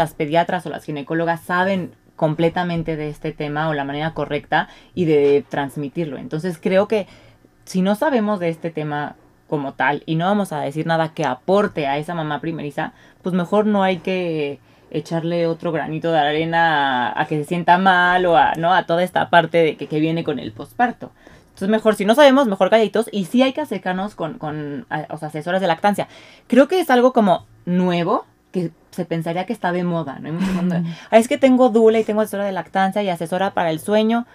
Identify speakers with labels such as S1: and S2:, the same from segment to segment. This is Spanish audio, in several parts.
S1: las pediatras o las ginecólogas saben completamente de este tema o la manera correcta y de transmitirlo. Entonces creo que si no sabemos de este tema como tal y no vamos a decir nada que aporte a esa mamá primeriza, pues mejor no hay que echarle otro granito de arena a, que se sienta mal o a, ¿no? a toda esta parte de que, que viene con el posparto. Entonces mejor, si no sabemos, mejor calladitos y sí hay que acercarnos con, con los asesores de lactancia. Creo que es algo como nuevo, que se pensaría que está de moda, ¿no? es que tengo dula y tengo asesora de lactancia y asesora para el sueño.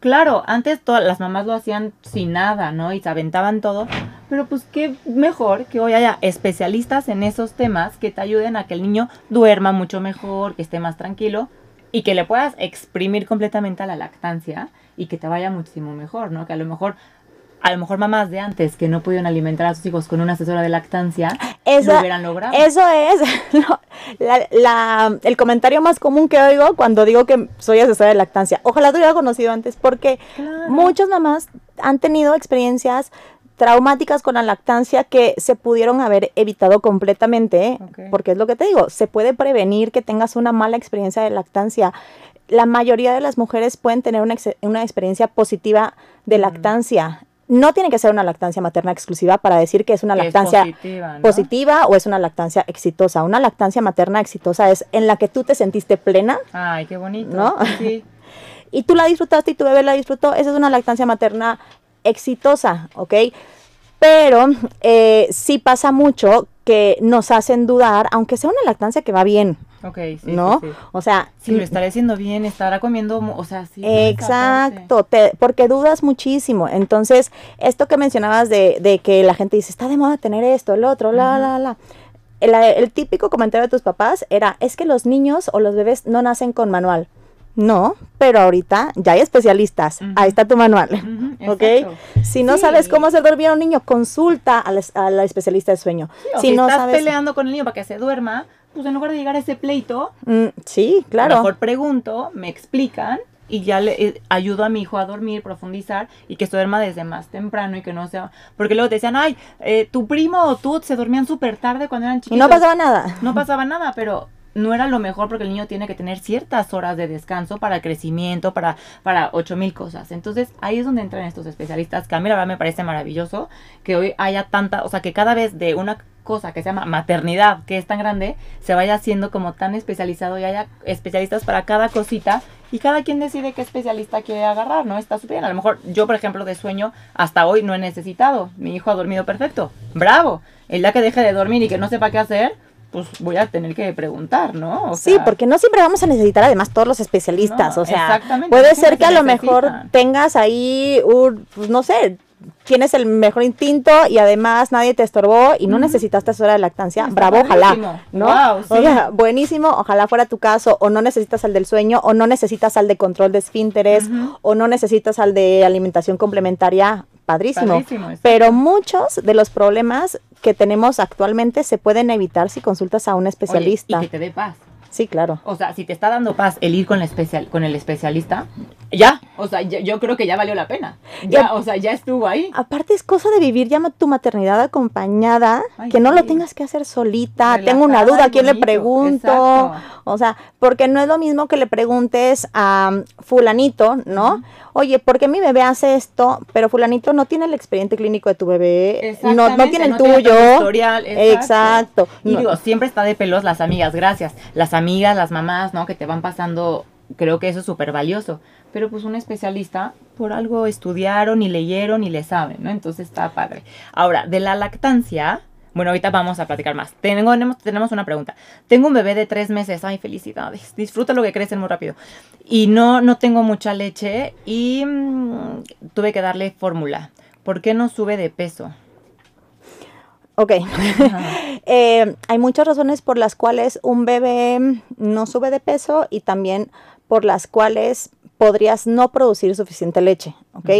S1: Claro, antes todas las mamás lo hacían sin nada, ¿no? Y se aventaban todo. Pero pues qué mejor que hoy haya especialistas en esos temas que te ayuden a que el niño duerma mucho mejor, que esté más tranquilo y que le puedas exprimir completamente a la lactancia y que te vaya muchísimo mejor, ¿no? Que a lo mejor a lo mejor mamás de antes que no pudieron alimentar a sus hijos con una asesora de lactancia lo hubieran logrado.
S2: Eso es el comentario más común que oigo cuando digo que soy asesora de lactancia. Ojalá te hubiera conocido antes porque muchas mamás han tenido experiencias traumáticas con la lactancia que se pudieron haber evitado completamente, porque es lo que te digo, se puede prevenir que tengas una mala experiencia de lactancia. La mayoría de las mujeres pueden tener una, una experiencia positiva de lactancia no tiene que ser una lactancia materna exclusiva para decir que es una lactancia positiva, o es una lactancia exitosa. Una lactancia materna exitosa es en la que tú te sentiste plena.
S1: Ay, qué bonito. ¿No? Sí.
S2: y tú la disfrutaste y tu bebé la disfrutó. Esa es una lactancia materna exitosa, ¿ok? Pero eh, sí pasa mucho que nos hacen dudar, aunque sea una lactancia que va bien. Ok, sí. ¿No? O sea.
S1: Si lo estaré haciendo bien, estará comiendo, o sea, sí.
S2: Exacto, porque dudas muchísimo. Entonces, esto que mencionabas de, de, que la gente dice, está de moda tener esto, el otro, la, la, la. El, el típico comentario de tus papás era, es que los niños o los bebés no nacen con manual. No, pero ahorita ya hay especialistas. Ahí está tu manual. ¿Ok? Si no sabes cómo hacer dormir a un niño, consulta a la, especialista de sueño.
S1: si, no estás peleando con el niño para que se duerma, pues en lugar de llegar a ese pleito,
S2: mm, sí, claro.
S1: mejor pregunto, me explican y ya le eh, ayudo a mi hijo a dormir, profundizar y que se duerma desde más temprano y que no sea... Porque luego te decían, ay, eh, tu primo o tú se dormían súper tarde cuando eran chiquitos.
S2: Y no pasaba nada.
S1: No pasaba nada, pero no era lo mejor porque el niño tiene que tener ciertas horas de descanso para el crecimiento, para, para ocho mil cosas. Entonces ahí es donde entran estos especialistas, que a mí la verdad me parece maravilloso que hoy haya tanta, o sea, que cada vez de una cosa que se llama maternidad, que es tan grande, se vaya haciendo como tan especializado y haya especialistas para cada cosita y cada quien decide qué especialista quiere agarrar, ¿no? Está súper bien. A lo mejor yo, por ejemplo, de sueño, hasta hoy no he necesitado. Mi hijo ha dormido perfecto. ¡Bravo! El día que deje de dormir y que no sepa qué hacer, pues voy a tener que preguntar, ¿no?
S2: sí, porque no siempre vamos a necesitar además todos los especialistas, o sea, puede ser que a lo mejor tengas ahí un, pues no sé, tienes el mejor instinto y además nadie te estorbó y no necesitaste necesitaste hora de lactancia, bravo, ojalá, ¿no? buenísimo, ojalá fuera tu caso, o no necesitas al del sueño, o no necesitas al de control de esfínteres, o no necesitas al de alimentación complementaria, padrísimo. Pero muchos de los problemas que tenemos actualmente se pueden evitar si consultas a un especialista.
S1: y que te dé paz.
S2: Sí, claro.
S1: O sea, si te está dando paz el ir con, especial, con el especialista, ya, o sea, yo, creo que ya valió la pena. Ya, o sea, ya estuvo ahí.
S2: Aparte es cosa de vivir ya tu maternidad acompañada, que no lo tengas que hacer solita. Tengo una duda, ¿a quién le pregunto? O sea, porque no es lo mismo que le preguntes a fulanito, ¿no? Oye, ¿por qué mi bebé hace esto? Pero fulanito no tiene el expediente clínico de tu bebé, no, no tiene el tuyo. exacto.
S1: Y digo, siempre está de pelos las amigas, gracias. Las amigas, las mamás, ¿no? Que te van pasando, creo que eso es súper valioso. Pero pues un especialista, por algo estudiaron y leyeron y le saben, ¿no? Entonces está padre. Ahora, de la lactancia, bueno, ahorita vamos a platicar más. Tengo, tenemos una pregunta. Tengo un bebé de tres meses. Ay, felicidades. Disfruta lo que crecen muy rápido. Y no, no tengo mucha leche y mm, tuve que darle fórmula. ¿Por qué no sube de peso?
S2: Ok. Eh, hay muchas razones por las cuales un bebé no sube de peso y también por las cuales podrías no producir suficiente leche. ¿Ok?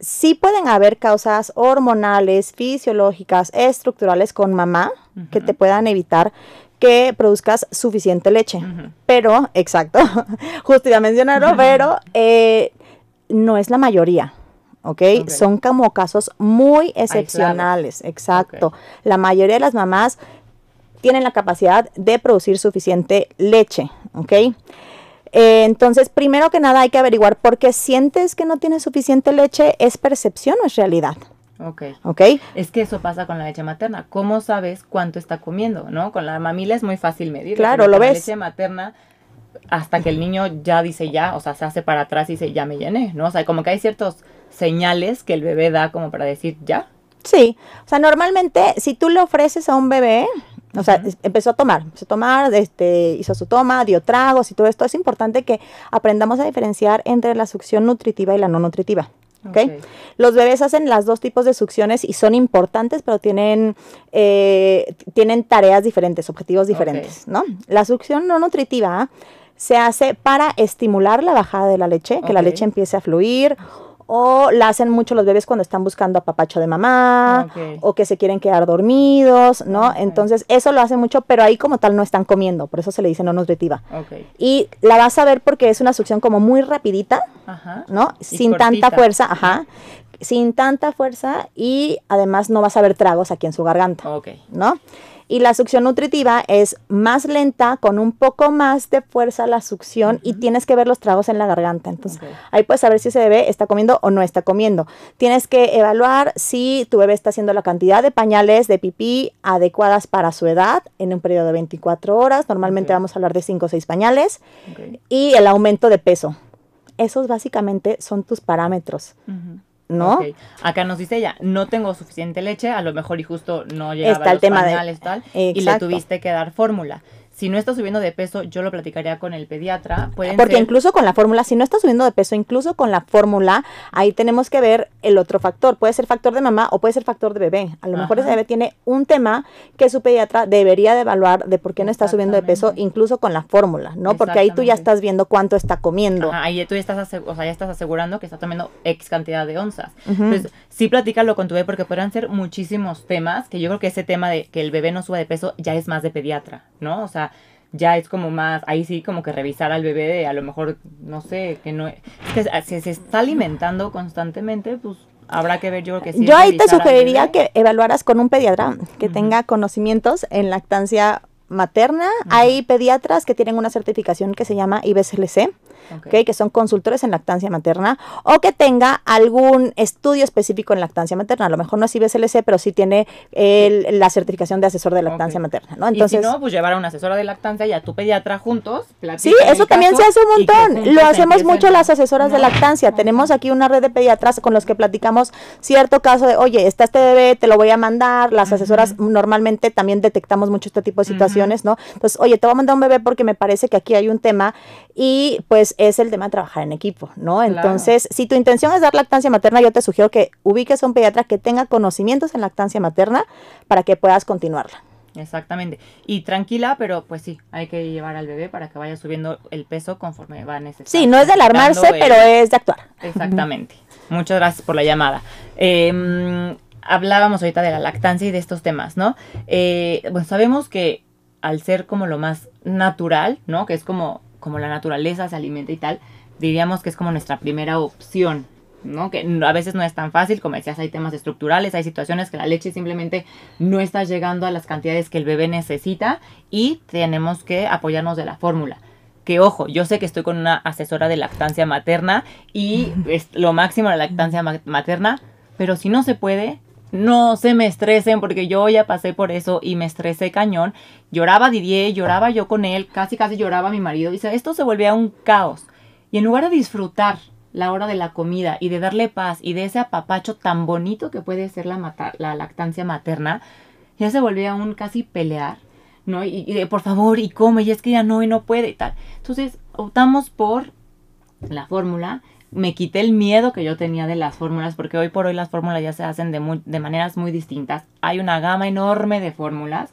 S2: sí pueden haber causas hormonales, fisiológicas, estructurales con mamá que te puedan evitar que produzcas suficiente leche. Pero, exacto, justo iba a mencionarlo, pero eh, no es la mayoría. ¿Okay? Son como casos muy excepcionales, exacto. La mayoría de las mamás tienen la capacidad de producir suficiente leche, ¿ok? Eh, entonces, primero que nada hay que averiguar por qué sientes que no tienes suficiente leche, ¿es percepción o es realidad?
S1: Ok.
S2: ¿Ok?
S1: Es que eso pasa con la leche materna. ¿Cómo sabes cuánto está comiendo, no? Con la mamila es muy fácil medir.
S2: Claro, lo
S1: con La
S2: ves.
S1: leche materna, hasta que el niño ya dice ya, o sea, se hace para atrás y dice ya me llené, ¿no? O sea, como que hay ciertos señales que el bebé da como para decir ya.
S2: Sí, o sea, normalmente si tú le ofreces a un bebé, o sea, empezó a tomar, empezó a tomar, este, hizo su toma, dio tragos y todo esto, es importante que aprendamos a diferenciar entre la succión nutritiva y la no nutritiva. ¿Ok?
S1: Ok.
S2: Los bebés hacen las dos tipos de succiones y son importantes, pero tienen, eh, tienen tareas diferentes, objetivos diferentes, ¿no? La succión no nutritiva se hace para estimular la bajada de la leche, que la leche empiece a fluir, o la hacen mucho los bebés cuando están buscando a papacho de mamá,
S1: Ok.
S2: o que se quieren quedar dormidos, ¿no? Entonces, eso lo hacen mucho, pero ahí como tal no están comiendo, por eso se le dice no nutritiva.
S1: Ok.
S2: Y la vas a ver porque es una succión como muy rapidita,
S1: Ajá.
S2: ¿no?
S1: Y
S2: Sin tanta fuerza, ajá. Sin tanta fuerza y además no vas a ver tragos aquí en su garganta. ¿no? Y la succión nutritiva es más lenta, con un poco más de fuerza la succión y tienes que ver los tragos en la garganta. Entonces,
S1: Ok.
S2: ahí puedes saber si ese bebé está comiendo o no está comiendo. Tienes que evaluar si tu bebé está haciendo la cantidad de pañales de pipí adecuadas para su edad en un periodo de 24 horas. Normalmente vamos a hablar de 5 o 6 pañales y el aumento de peso. Esos básicamente son tus parámetros. ¿No?
S1: Ok. Acá nos dice ella, no tengo suficiente leche, a lo mejor y justo no llegaba
S2: Está
S1: a
S2: el
S1: los
S2: tema de-
S1: pañales, tal, y le tuviste que dar fórmula. Si no está subiendo de peso, yo lo platicaría con el pediatra. Pueden
S2: Porque
S1: ser-
S2: incluso con la fórmula, si no está subiendo de peso, incluso con la fórmula, ahí tenemos que ver el otro factor. Puede ser factor de mamá o puede ser factor de bebé. A lo mejor ese bebé tiene un tema que su pediatra debería de evaluar de por qué no está subiendo de peso, incluso con la fórmula, ¿no? Porque ahí tú ya estás viendo cuánto está comiendo.
S1: Ajá, y tú ya estás, o sea, ya estás asegurando que está tomando X cantidad de onzas. Entonces, sí platícalo con tu bebé porque podrán ser muchísimos temas, que yo creo que ese tema de que el bebé no suba de peso ya es más de pediatra, ¿no? O sea, ya es como más, ahí sí como que revisar al bebé de a lo mejor, no sé, que no... Es que si se está alimentando constantemente, pues habrá que ver, yo creo que sí.
S2: Yo ahí te sugeriría que evaluaras con un pediatra que tenga conocimientos en lactancia materna. Hay pediatras que tienen una certificación que se llama IBSLC.
S1: Ok.
S2: ¿ok? que son consultores en lactancia materna, o que tenga algún estudio específico en lactancia materna. A lo mejor no es IBSLC, pero sí tiene el- la certificación de asesor de lactancia materna, ¿no? Entonces,
S1: y si no, pues llevar a una asesora de lactancia y a tu pediatra juntos.
S2: Sí, eso también se hace un montón. Lo hacemos mucho las asesoras de lactancia. Tenemos aquí una red de pediatras con los que platicamos cierto caso de, oye, está este bebé, te lo voy a mandar. Las asesoras normalmente también detectamos mucho este tipo de
S1: Ujú.
S2: Situaciones, ¿no? Entonces, oye, te voy a mandar un bebé porque me parece que aquí hay un tema y pues es el tema de trabajar en equipo, ¿no?
S1: Claro.
S2: Entonces, si tu intención es dar lactancia materna, yo te sugiero que ubiques a un pediatra que tenga conocimientos en lactancia materna para que puedas continuarla.
S1: Exactamente. Y tranquila, pero pues sí, hay que llevar al bebé para que vaya subiendo el peso conforme va necesitando.
S2: Sí, no es de alarmarse, pero es de actuar.
S1: Exactamente. Muchas gracias por la llamada. Eh, mm, hablábamos ahorita de la lactancia y de estos temas, ¿no? Eh, bueno, sabemos que al ser como lo más natural, ¿no? Que es como, como la naturaleza se alimenta y tal, diríamos que es como nuestra primera opción, ¿no? Que a veces no es tan fácil, como decías, hay temas estructurales, hay situaciones que la leche simplemente no está llegando a las cantidades que el bebé necesita y tenemos que apoyarnos de la fórmula. Que ojo, yo sé que estoy con una asesora de lactancia materna y es lo máximo la lactancia ma- materna, pero si no se puede, no se me estresen porque yo ya pasé por eso y me estresé cañón. Lloraba Didier, lloraba yo con él, casi casi lloraba mi marido. Dice, esto se volvía un caos. Y en lugar de disfrutar la hora de la comida y de darle paz y de ese apapacho tan bonito que puede ser la, lactancia materna, ya se volvía un casi pelear, ¿no? Y, y de por favor, y come, y es que ya no, y no puede y tal. Entonces optamos por la fórmula. Me quité el miedo que yo tenía de las fórmulas, porque hoy por hoy las fórmulas ya se hacen de, muy- de maneras muy distintas. Hay una gama enorme de fórmulas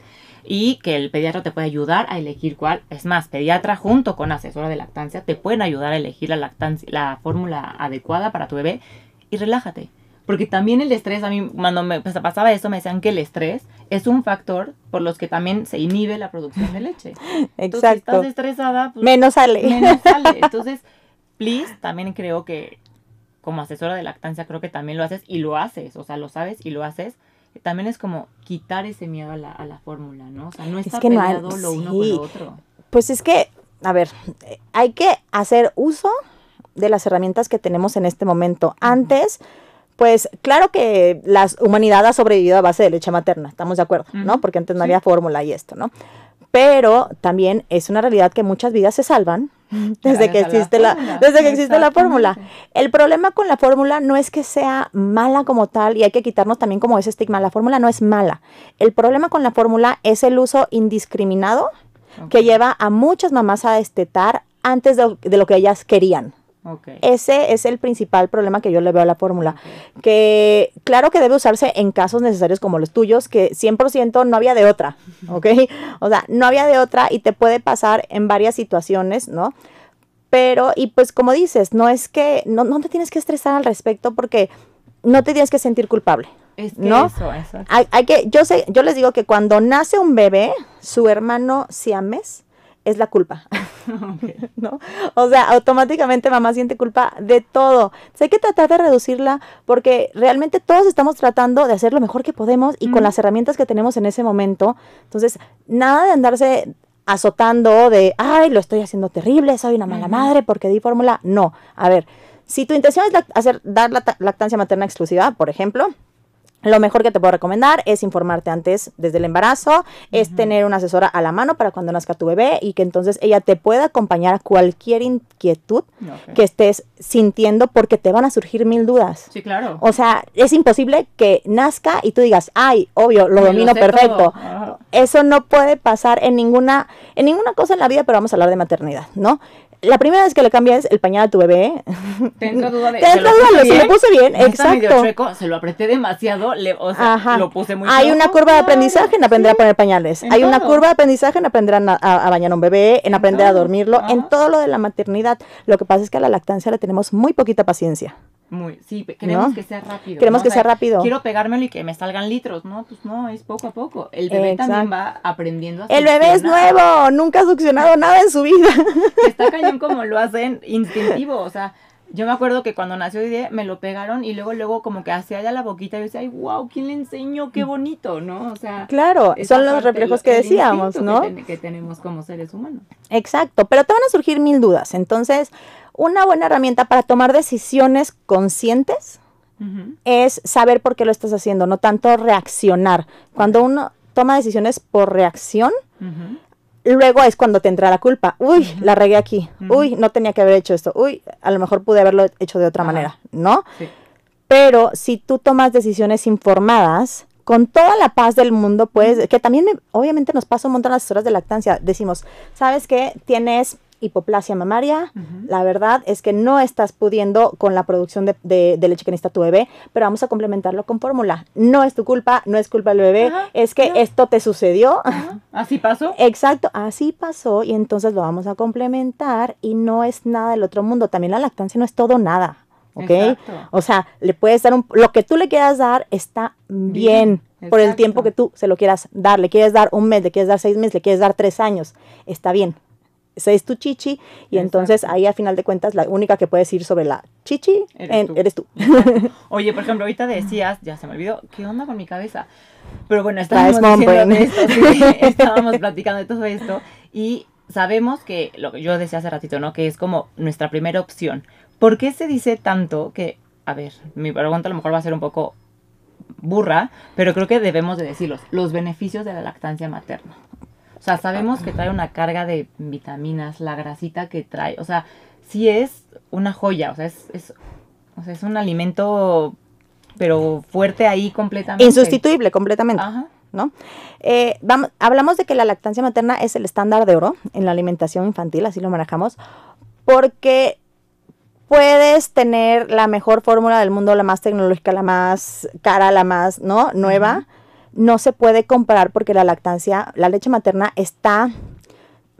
S1: y que el pediatra te puede ayudar a elegir cuál. Es más, pediatra junto con asesora de lactancia te pueden ayudar a elegir la, lactancia, la fórmula adecuada para tu bebé y relájate. Porque también el estrés, a mí cuando me pues, pasaba eso me decían que el estrés es un factor por los que también se inhibe la producción de leche. Entonces, si
S2: Exacto.
S1: estás estresada, pues
S2: Menos sale.
S1: menos sale. Entonces, please, también creo que como asesora de lactancia creo que también lo haces y lo haces, o sea, lo sabes y lo haces. también es como quitar ese miedo a la, a la fórmula, ¿no? O sea, no está
S2: que no hay-
S1: peleado lo uno con
S2: sí.
S1: lo otro.
S2: Pues es que, a ver, hay que hacer uso de las herramientas que tenemos en este momento. Antes, pues claro que la humanidad ha sobrevivido a base de leche materna, estamos de acuerdo, ¿no? Porque antes no
S1: sí.
S2: había fórmula y esto, ¿no? Pero también es una realidad que muchas vidas se salvan desde que
S1: la
S2: existe la,
S1: fórmula.
S2: desde que existe la fórmula. El problema con la fórmula no es que sea mala como tal y hay que quitarnos también como ese estigma. La fórmula no es mala. El problema con la fórmula es el uso indiscriminado que lleva a muchas mamás a destetar antes de, de lo que ellas querían. Ese es el principal problema que yo le veo a la fórmula. Que claro que debe usarse en casos necesarios como los tuyos, que 100% no había de otra, ¿ok? O sea, no había de otra y te puede pasar en varias situaciones, ¿no? Pero, y pues como dices, no es que, no, no te tienes que estresar al respecto porque no te tienes que sentir culpable.
S1: Es que
S2: ¿no?
S1: eso, exacto.
S2: Hay, hay que, yo sé, yo les digo que cuando nace un bebé, su hermano siames es la culpa. ¿no? O sea, automáticamente mamá siente culpa de todo. Entonces, hay que tratar de reducirla porque realmente todos estamos tratando de hacer lo mejor que podemos y con las herramientas que tenemos en ese momento. Entonces, nada de andarse azotando de, ay, lo estoy haciendo terrible, soy una mala madre porque di fórmula. No, a ver, si tu intención es hacer, dar la lactancia materna exclusiva, por ejemplo, lo mejor que te puedo recomendar es informarte antes desde el embarazo, es tener una asesora a la mano para cuando nazca tu bebé y que entonces ella te pueda acompañar a cualquier inquietud que estés sintiendo porque te van a surgir mil dudas.
S1: Sí, claro.
S2: O sea, es imposible que nazca y tú digas, ay, obvio, lo
S1: Me
S2: domino perfecto. Eso no puede pasar en ninguna, en ninguna cosa en la vida, pero vamos a hablar de maternidad, ¿no? La primera vez que le cambias el pañal a tu bebé,
S1: Te entra duda de.
S2: Te
S1: ¿se
S2: entra
S1: lo
S2: duda, se lo
S1: bien?
S2: puse bien,
S1: No está medio
S2: exacto.
S1: chueco, se lo apreté demasiado, le, o sea,
S2: Ajá.
S1: lo puse muy
S2: Hay una curva de aprendizaje en aprender
S1: sí.
S2: a poner pañales.
S1: En
S2: Hay una curva de aprendizaje en aprender a, na- a- a bañar a un bebé, en
S1: En
S2: aprender a dormirlo, en todo lo de la maternidad. Lo que pasa es que a la lactancia le tenemos muy poquita paciencia.
S1: Muy, sí, queremos
S2: ¿No?
S1: que sea rápido.
S2: Queremos
S1: ¿no?
S2: que
S1: O sea,
S2: sea rápido.
S1: Quiero pegármelo y que me salgan litros. No, pues no, es poco a poco. El bebé
S2: Exacto.
S1: también va aprendiendo a
S2: El bebé es nuevo, nunca ha succionado nada en su vida.
S1: Está cañón como lo hacen instintivo. O sea, yo me acuerdo que cuando nació me lo pegaron y luego, luego como que hacía ya la boquita y yo decía, ay, wow, ¿quién le enseñó? Qué bonito, ¿no? O sea,
S2: Claro, son los reflejos que decíamos, ¿no?
S1: Que, ten- que tenemos como seres humanos.
S2: Exacto, pero te van a surgir mil dudas. Entonces, una buena herramienta para tomar decisiones conscientes es saber por qué lo estás haciendo, no tanto reaccionar. Cuando uno toma decisiones por reacción, luego es cuando te entra la culpa. Uy, la regué aquí. Uy, no tenía que haber hecho esto. Uy, a lo mejor pude haberlo hecho de otra manera, ¿no?
S1: Sí.
S2: Pero si tú tomas decisiones informadas, con toda la paz del mundo, pues, que también me- obviamente nos pasa un montón las horas de lactancia. Decimos, ¿sabes qué? Tienes hipoplasia mamaria. La verdad es que no estás pudiendo con la producción de, de- de leche que necesita tu bebé, pero vamos a complementarlo con fórmula. No es tu culpa, no es culpa del bebé,
S1: Ajá,
S2: es que
S1: no.
S2: esto te sucedió.
S1: Ajá. Así pasó.
S2: Exacto, así pasó y entonces lo vamos a complementar y no es nada del otro mundo. También la lactancia no es todo nada, ¿ok?
S1: Exacto.
S2: O sea, le puedes dar un, lo que tú le quieras dar está bien,
S1: Bien,
S2: por el tiempo que tú se lo quieras dar. Le quieres dar un mes, le quieres dar seis meses, le quieres dar tres años, está bien. Ese es tu chichi y entonces ahí a final de cuentas la única que puedes ir sobre la chichi
S1: Eres
S2: en-
S1: tú.
S2: eres tú.
S1: Oye, por ejemplo, ahorita decías, ya se me olvidó, ¿qué onda con mi cabeza? Pero bueno, estábamos diciendo de esto, sí, estábamos platicando de todo esto y sabemos que lo que yo decía hace ratito, ¿no? Que es como nuestra primera opción. ¿Por qué se dice tanto que, a ver, mi pregunta a lo mejor va a ser un poco burra, pero creo que debemos de decirlos, los beneficios de la lactancia materna. O sea, sabemos que trae una carga de vitaminas, la grasita que trae, o sea, sí es una joya, o sea, es, es, o sea, es un alimento, pero fuerte ahí completamente.
S2: Insustituible completamente.
S1: Ajá.
S2: ¿no? Eh, vamos, hablamos de que la lactancia materna es el estándar de oro en la alimentación infantil, así lo manejamos, porque puedes tener la mejor fórmula del mundo, la más tecnológica, la más cara, la más, ¿no? Nueva. No se puede comparar porque la lactancia, la leche materna está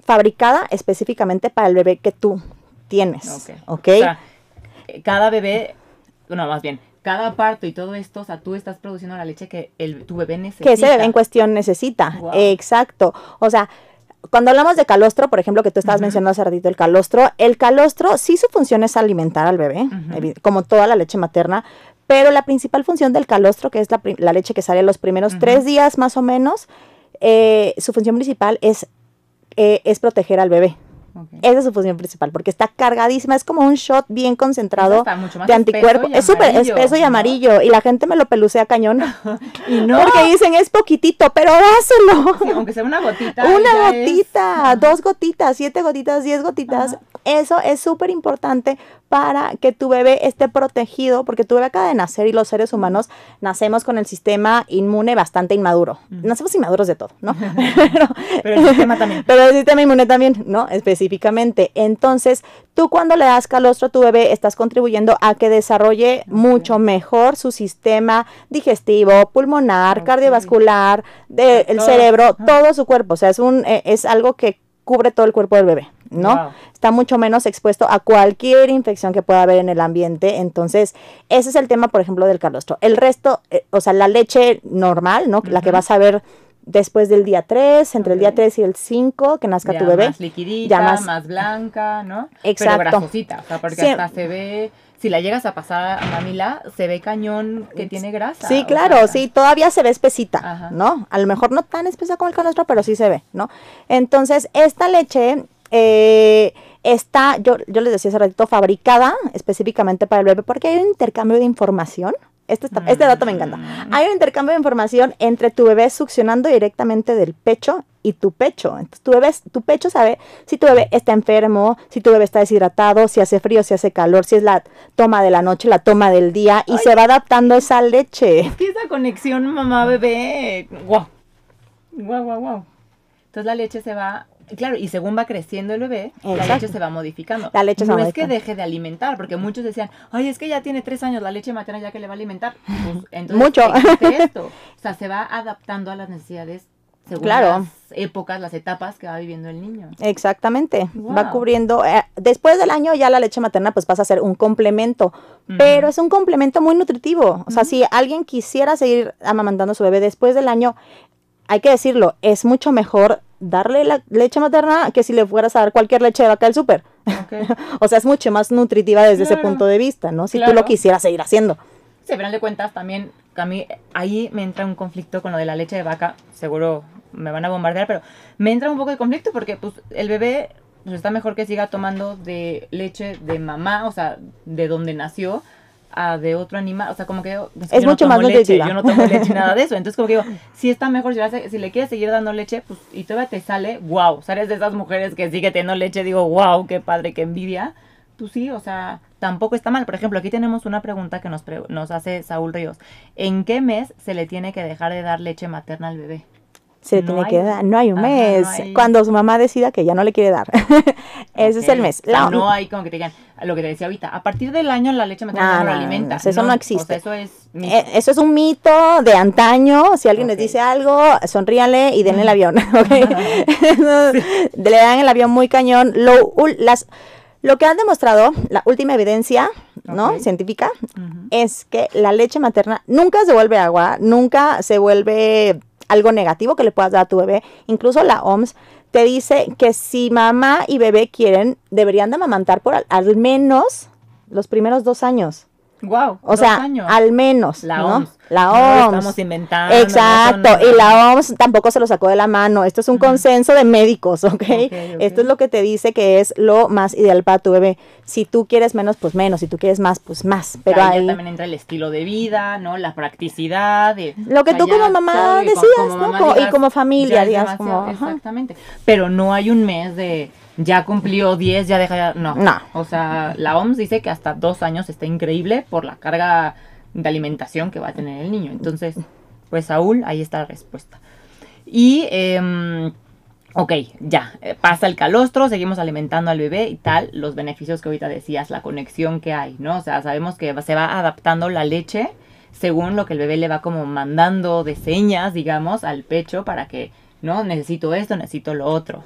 S2: fabricada específicamente para el bebé que tú tienes,
S1: Ok.
S2: ¿ok?
S1: O sea, eh, cada bebé, no, más bien, cada parto y todo esto, o sea, tú estás produciendo la leche que el, tu bebé necesita.
S2: que ese bebé en cuestión necesita.
S1: Wow.
S2: Exacto. O sea, cuando hablamos de calostro, por ejemplo, que tú estabas mencionando hace ratito el calostro, el calostro sí su función es alimentar al bebé, como toda la leche materna, Pero la principal función del calostro, que es la, la leche que sale los primeros tres días más o menos, eh, su función principal es, eh, es proteger al bebé. Esa es su función principal, porque está cargadísima, es como un shot bien concentrado de anticuerpo. Es súper espeso y amarillo, y la gente me lo pelucea cañón. y no. Porque dicen, es poquitito, pero dáselo.
S1: aunque sea una gotita.
S2: Una gotita, dos gotitas, siete gotitas, diez gotitas. Eso es súper importante para que tu bebé esté protegido, porque tu bebé acaba de nacer y los seres humanos nacemos con el sistema inmune bastante inmaduro. Nacemos inmaduros de todo, ¿no?
S1: pero, el sistema también.
S2: Pero el sistema inmune también, ¿no? Específicamente. Entonces, tú cuando le das calostro a tu bebé, estás contribuyendo a que desarrolle mucho mejor su sistema digestivo, pulmonar, cardiovascular, del cerebro, todo su cuerpo. O sea, es, un, eh, es algo que cubre todo el cuerpo del bebé, ¿no? Está mucho menos expuesto a cualquier infección que pueda haber en el ambiente. Entonces, ese es el tema, por ejemplo, del calostro. El resto, eh, o sea, la leche normal, ¿no? La que vas a ver después del día 3, entre el día 3 y el 5, que nazca tu bebé.
S1: Más liquidita, más, blanca, ¿no?
S2: Exacto.
S1: Pero grasosita, o sea, porque hasta se ve si la llegas a pasar a mamila, se ve cañón que tiene grasa.
S2: Sí, claro, sí, todavía se ve espesita, ¿no? A lo mejor no tan espesa como el calostro, pero sí se ve, ¿no? Entonces, esta leche eh, está, yo, yo les decía hace ratito, fabricada específicamente para el bebé, porque hay un intercambio de información. Este, este dato me encanta. Mm. Hay un intercambio de información entre tu bebé succionando directamente del pecho y tu pecho. Entonces tu bebé, tu pecho sabe si tu bebé está enfermo, si tu bebé está deshidratado, si hace frío, si hace calor, si es la toma de la noche, la toma del día y se va adaptando esa leche.
S1: Es que esa conexión mamá-bebé, wow. Wow, wow, wow. Entonces la leche se va Claro, y según va creciendo el bebé, la leche se va modificando.
S2: La leche
S1: no
S2: es
S1: que deje de alimentar, porque muchos decían, ay, es que ya tiene tres años, la leche materna ya que le va a alimentar. Pues, entonces,
S2: Mucho.
S1: esto. O sea, se va adaptando a las necesidades según las épocas, las etapas que va viviendo el niño.
S2: Exactamente, va cubriendo, eh, después del año ya la leche materna pues pasa a ser un complemento, pero es un complemento muy nutritivo, o sea, si alguien quisiera seguir amamantando a su bebé después del año, hay que decirlo, es mucho mejor darle la leche materna que si le fueras a dar cualquier leche de vaca del súper. o sea, es mucho más nutritiva desde ese punto de vista, ¿no? Si tú lo quisieras seguir haciendo.
S1: Sí, pero de cuentas también, a mí ahí me entra un conflicto con lo de la leche de vaca, seguro me van a bombardear, pero me entra un poco de conflicto porque pues el bebé pues, está mejor que siga tomando de leche de mamá, o sea, de donde nació, a de otro animal, o sea, como que
S2: es mucho más
S1: leche, yo no tomo leche nada de eso, entonces como que digo, si está mejor, si, le quieres seguir dando leche, pues y todavía te sale, wow, sales de esas mujeres que sigue teniendo leche, digo, wow, qué padre, qué envidia, pues sí, o sea, tampoco está mal. Por ejemplo, aquí tenemos una pregunta que nos, nos hace Saúl Ríos, ¿en qué mes se le tiene que dejar de dar leche materna al bebé?
S2: se no tiene que dar, no hay un mes, cuando su mamá decida que ya no le quiere dar. Ese es el mes.
S1: no hay como que te digan, lo que te decía ahorita, a partir del año la leche materna no, lo alimenta.
S2: eso no, existe.
S1: eso es
S2: eh, eso es un mito de antaño, si alguien les dice algo, sonríale y denle el avión, le dan el avión muy cañón. Lo, las, lo que han demostrado, la última evidencia, ¿no? Científica, es que la leche materna nunca se vuelve agua, nunca se vuelve algo negativo que le puedas dar a tu bebé. Incluso la OMS te dice que si mamá y bebé quieren, deberían de amamantar por al menos los primeros dos años.
S1: Wow.
S2: O sea, al menos.
S1: La
S2: ¿no?
S1: OMS.
S2: La OMS.
S1: estamos inventando.
S2: Exacto. y la OMS tampoco se lo sacó de la mano. Esto es un consenso de médicos, ¿ok? Esto es lo que te dice que es lo más ideal para tu bebé. Si tú quieres menos, pues menos. Si tú quieres más, pues más. Pero ahí,
S1: también entra el estilo de vida, ¿no? La practicidad. De,
S2: lo que tú como mamá decías, ¿no? y como familia, digas. Como,
S1: exactamente. Pero no hay un mes de ya cumplió 10, ya deja, no.
S2: No.
S1: O sea, la OMS dice que hasta dos años está increíble por la carga de alimentación que va a tener el niño. Entonces, pues Saúl, ahí está la respuesta. Y, eh, ok, ya, eh, pasa el calostro, seguimos alimentando al bebé y tal, los beneficios que ahorita decías, la conexión que hay, ¿no? O sea, sabemos que se va adaptando la leche según lo que el bebé le va como mandando de señas, digamos, al pecho para que, ¿no? Necesito esto, necesito lo otro.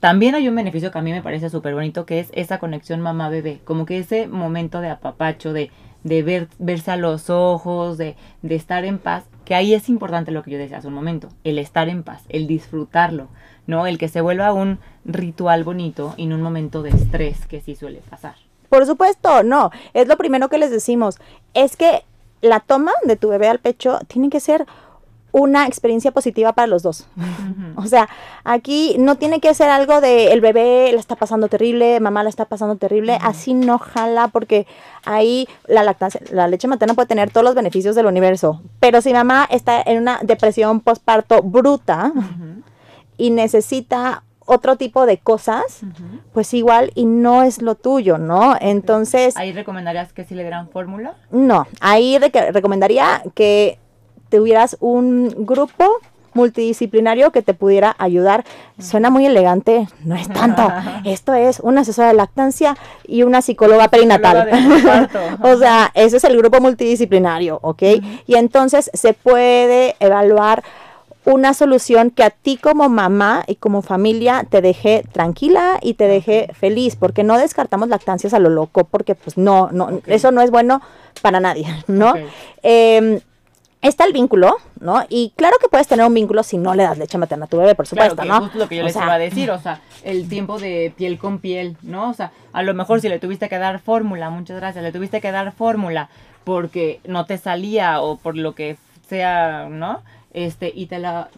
S1: También hay un beneficio que a mí me parece súper bonito, que es esa conexión mamá-bebé, como que ese momento de apapacho, de, de ver, verse a los ojos, de, de estar en paz, que ahí es importante lo que yo decía hace un momento, el estar en paz, el disfrutarlo, ¿no? El que se vuelva un ritual bonito y no un momento de estrés que sí suele pasar.
S2: Por supuesto, no, es lo primero que les decimos, es que la toma de tu bebé al pecho tiene que ser una experiencia positiva para los dos. O sea, aquí no tiene que ser algo de el bebé la está pasando terrible, mamá la está pasando terrible, así no jala porque ahí la lactancia, la leche materna puede tener todos los beneficios del universo, pero si mamá está en una depresión postparto bruta y necesita otro tipo de cosas, pues igual y no es lo tuyo, ¿no? Entonces...
S1: ¿Ahí recomendarías que sí le dieran fórmula?
S2: No, ahí recomendaría que tuvieras un grupo multidisciplinario que te pudiera ayudar. Suena muy elegante, no es tanto. Esto es una asesora de lactancia y una psicóloga perinatal. o sea, ese es el grupo multidisciplinario, ¿ok? Y entonces se puede evaluar una solución que a ti como mamá y como familia te deje tranquila y te deje feliz, porque no descartamos lactancias a lo loco, porque pues no, no, eso no es bueno para nadie, ¿no? Em, está el vínculo, ¿no? Y claro que puedes tener un vínculo si no le das leche materna a tu bebé, por supuesto,
S1: claro,
S2: ¿no?
S1: Justo lo que yo les iba a decir, o sea, el tiempo de piel con piel, ¿no? O sea, a lo mejor si le tuviste que dar fórmula, muchas gracias, le tuviste que dar fórmula porque no te salía o por lo que sea, ¿no? Este, y te la